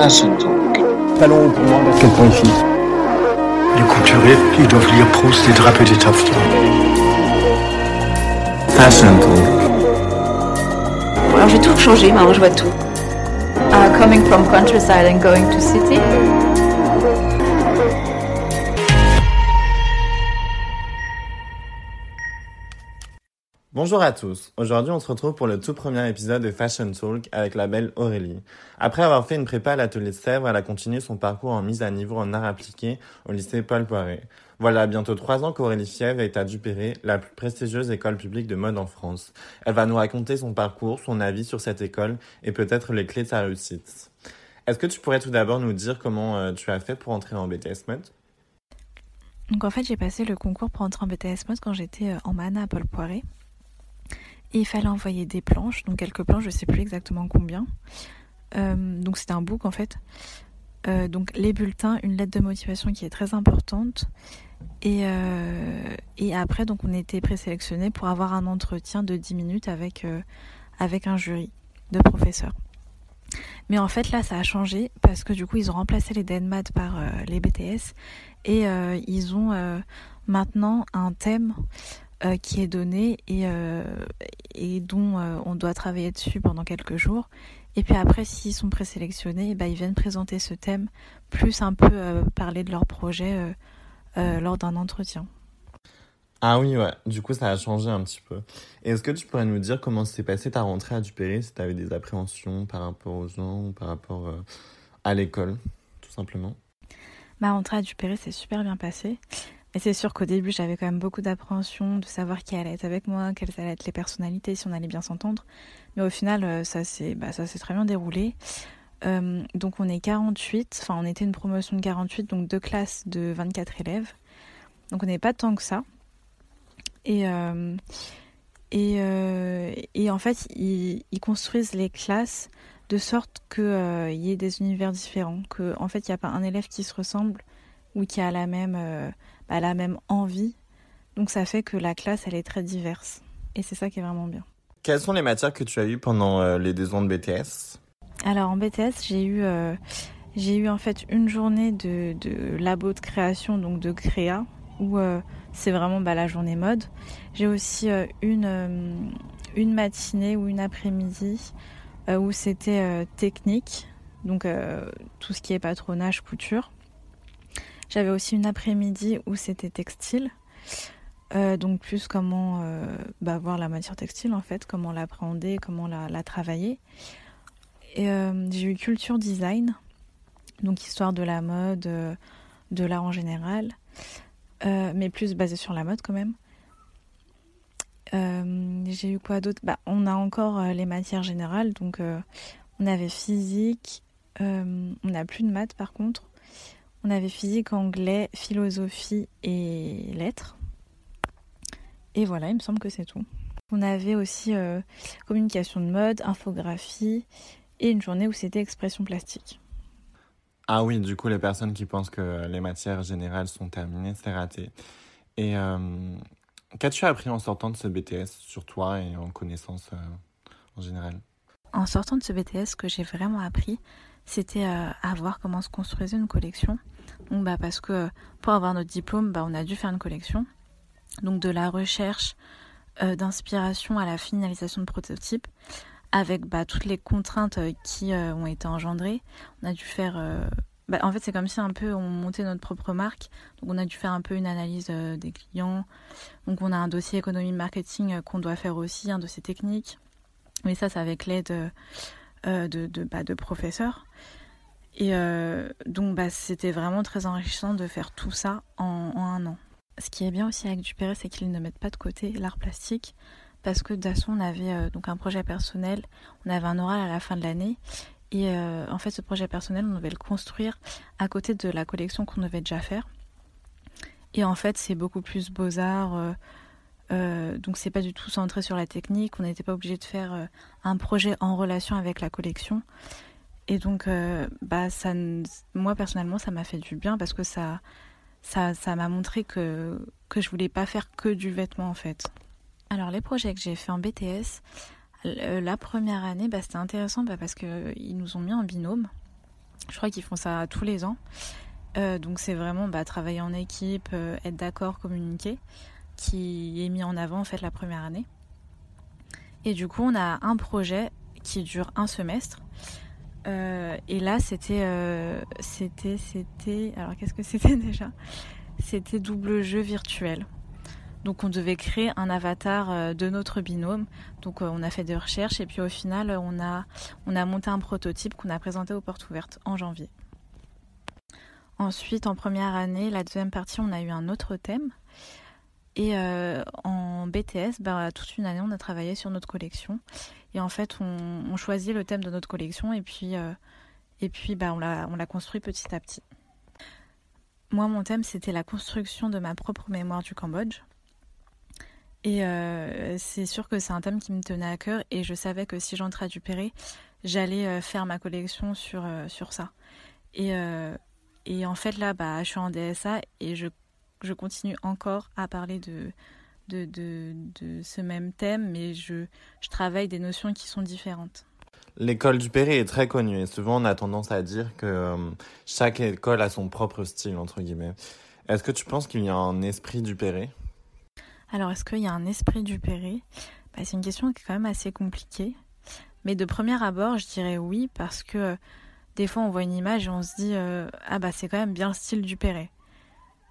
Fashion Talk. Talons pour moi, basket pour les filles. Les couturiers, ils doivent lire Proust et draper des taffetas. Alors j'ai tout changé, maintenant je vois tout. Uh, coming from countryside and going to city. Bonjour à tous. Aujourd'hui, on se retrouve pour le tout premier épisode de Fashion Talk avec la belle Aurélie. Après avoir fait une prépa à l'atelier Sèvres, elle a continué son parcours en mise à niveau en art appliqué au lycée Paul Poiret. Voilà bientôt trois ans qu'Aurélie Fièvre est à Dupéré, la plus prestigieuse école publique de mode en France. Elle va nous raconter son parcours, son avis sur cette école et peut-être les clés de sa réussite. Est-ce que tu pourrais tout d'abord nous dire comment euh, tu as fait pour entrer en BTS Mode? Donc en fait, j'ai passé le concours pour entrer en BTS Mode quand j'étais euh, en mana à Paul Poiret. Et il fallait envoyer des planches, donc quelques planches, je sais plus exactement combien. Euh, donc c'était un book en fait. Euh, donc les bulletins, une lettre de motivation qui est très importante. Et, euh, après, donc on était présélectionnés pour avoir un entretien de 10 minutes avec, un jury de professeurs. Mais en fait là ça a changé parce que du coup ils ont remplacé les DNMAT par les BTS et ils ont maintenant un thème euh, qui est donné et, euh, et dont euh, on doit travailler dessus pendant quelques jours. Et puis après, s'ils sont présélectionnés, bah, ils viennent présenter ce thème, plus un peu parler de leur projet lors d'un entretien. Ah oui, ouais. Du coup, ça a changé un petit peu. Est-ce que tu pourrais nous dire comment s'est passée ta rentrée à Dupéré, si tu avais des appréhensions par rapport aux gens ou par rapport euh, à l'école, tout simplement? Ma rentrée à Dupéré s'est super bien passée. Mais c'est sûr qu'au début, j'avais quand même beaucoup d'appréhension de savoir qui allait être avec moi, quelles allaient être les personnalités, si on allait bien s'entendre. Mais au final, euh, ça s'est bah, ça s'est très bien déroulé. Euh, donc on est 48, enfin on était une promotion de 48, donc deux classes de 24 élèves. Donc on n'est pas tant que ça. Et, euh, et, et en fait, ils, construisent les classes de sorte qu'il y ait des univers différents, que en fait il n'y a pas un élève qui se ressemble ou qui a la même, euh, bah, la même envie. Donc ça fait que la classe elle est très diverse. Et c'est ça qui est vraiment bien. Quelles sont les matières que tu as eues pendant euh, les deux ans de BTS Alors en BTS, j'ai eu, euh, j'ai eu en fait une journée de, de labo de création, donc de créa, où c'est vraiment bah, la journée mode. J'ai aussi une, une matinée ou une après-midi où c'était technique, donc tout ce qui est patronage, couture. J'avais aussi une après-midi où c'était textile. Euh, donc plus comment euh, bah, voir la matière textile en fait, comment l'appréhender, comment la, travailler. Et euh, j'ai eu culture design, donc histoire de la mode, de l'art en général, mais plus basé sur la mode quand même. J'ai eu quoi d'autre? Bah, On a encore les matières générales, donc on avait physique, on n'a plus de maths par contre. On avait physique, anglais, philosophie et lettres. Et voilà, il me semble que c'est tout. On avait aussi euh, communication de mode, infographie et une journée où c'était expression plastique. Ah oui, du coup, les personnes qui pensent que les matières générales sont terminées, c'est raté. Et euh, qu'as-tu appris en sortant de ce BTS sur toi et en connaissance euh, en général? En sortant de ce BTS, ce que j'ai vraiment appris, c'était euh, à voir comment se construisait une collection. Bah, parce que pour avoir notre diplôme, bah, on a dû faire une collection. Donc, de la recherche euh, d'inspiration à la finalisation de prototypes, avec bah, toutes les contraintes euh, qui euh, ont été engendrées. On a dû faire. en fait, c'est comme si un peu on montait notre propre marque. Donc, on a dû faire un peu une analyse des clients. Donc, on a un dossier économie marketing qu'on doit faire aussi, un dossier technique. Mais ça, c'est avec l'aide de, de, de professeurs. Et euh, donc, bah, c'était vraiment très enrichissant de faire tout ça en, un an. Ce qui est bien aussi avec Dupéré, c'est qu'ils ne mettent pas de côté l'art plastique. Parce que façon, on avait euh, donc un projet personnel, on avait un oral à la fin de l'année. Et euh, en fait, ce projet personnel, on devait le construire à côté de la collection qu'on devait déjà faire. Et en fait, c'est beaucoup plus beaux-arts. donc, c'est pas du tout centré sur la technique. On n'était pas obligé de faire un projet en relation avec la collection. Et donc, euh, bah, moi personnellement, ça m'a fait du bien parce que ça, ça, m'a montré que que je voulais pas faire que du vêtement en fait. Alors, les projets que j'ai fait en BTS, euh, la première année, bah, c'était intéressant bah, parce que ils nous ont mis en binôme. Je crois qu'ils font ça tous les ans. Euh, donc c'est vraiment travailler en équipe, euh, être d'accord, communiquer, qui est mis en avant en fait la première année. Et du coup, on a un projet qui dure un semestre. Euh, et là, c'était, c'était. Alors, qu'est-ce que c'était déjà? C'était double jeu virtuel. Donc, on devait créer un avatar de notre binôme. Donc, on a fait des recherches et puis au final, on a, on a monté un prototype qu'on a présenté aux portes ouvertes en janvier. Ensuite, en première année, la deuxième partie, on a eu un autre thème. Et euh, en BTS, bah, toute une année, on a travaillé sur notre collection. Et en fait, on, choisit le thème de notre collection et puis, euh, et puis bah, on l'a construit petit à petit. Moi, mon thème, c'était la construction de ma propre mémoire du Cambodge. Et euh, c'est sûr que c'est un thème qui me tenait à cœur et je savais que si j'entrais à Dupéré, j'allais faire ma collection sur, sur ça. Et, et en fait, là, bah, je suis en DSA et je, je continue encore à parler de, de, de, de ce même thème, mais je, je travaille des notions qui sont différentes. L'école du Perret est très connue et souvent on a tendance à dire que euh, chaque école a son propre style, entre guillemets. Est-ce que tu penses qu'il y a un esprit du Perret? Alors, est-ce qu'il y a un esprit du Perret? Bah, C'est une question qui est quand même assez compliquée. Mais de premier abord, je dirais oui, parce que des fois on voit une image et on se dit euh, ah bah c'est quand même bien le style du Perret.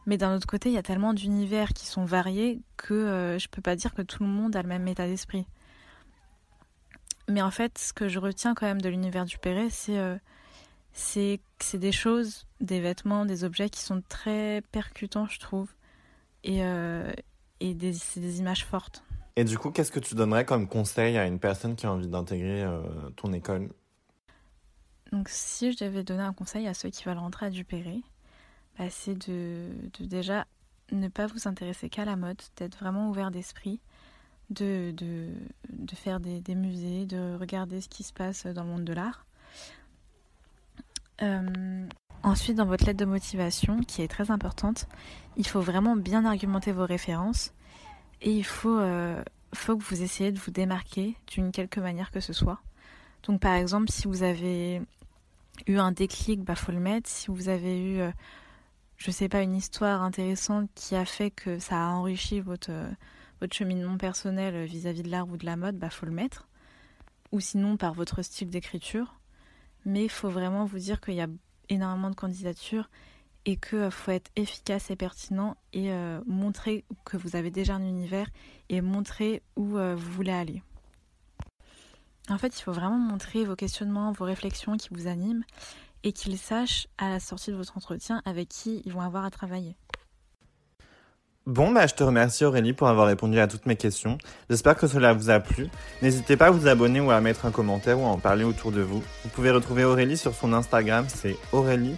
Mais d'un autre côté, il y a tellement d'univers qui sont variés que euh, je peux pas dire que tout le monde a le même état d'esprit. Mais en fait, ce que je retiens quand même de l'univers du Perret, c'est euh, c'est c'est des choses, des vêtements, des objets qui sont très percutants, je trouve, et et des, c'est des images fortes. Et du coup, qu'est-ce que tu donnerais comme conseil à une personne qui a envie d'intégrer ton école? Donc si je devais donner un conseil à ceux qui veulent rentrer à Dupéré, c'est de, déjà ne pas vous intéresser qu'à la mode, d'être vraiment ouvert d'esprit, de, de, de, faire des, des, musées, de regarder ce qui se passe dans le monde de l'art. Euh, ensuite, dans votre lettre de motivation, qui est très importante, il faut vraiment bien argumenter vos références et il faut, euh, faut que vous essayiez de vous démarquer d'une quelque manière que ce soit. Donc par exemple, si vous avez eu un déclic, bah faut le mettre. Si vous avez eu, euh, je sais pas, une histoire intéressante qui a fait que ça a enrichi votre, euh, cheminement personnel vis-à-vis de l'art ou de la mode, bah faut le mettre. Ou sinon par votre style d'écriture. Mais il faut vraiment vous dire qu'il y a énormément de candidatures et qu'il euh, faut être efficace et pertinent et montrer que vous avez déjà un univers et montrer où vous voulez aller. En fait, il faut vraiment montrer vos questionnements, vos réflexions qui vous animent et qu'ils sachent à la sortie de votre entretien avec qui ils vont avoir à travailler. Bon, bah, je te remercie Aurélie pour avoir répondu à toutes mes questions. J'espère que cela vous a plu. N'hésitez pas à vous abonner ou à mettre un commentaire ou à en parler autour de vous. Vous pouvez retrouver Aurélie sur son Instagram, c'est Aurélie-PHV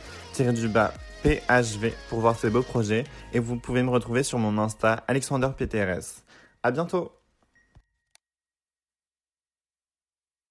pour voir ses beaux projets. Et vous pouvez me retrouver sur mon Insta, Alexander PTRS. À bientôt!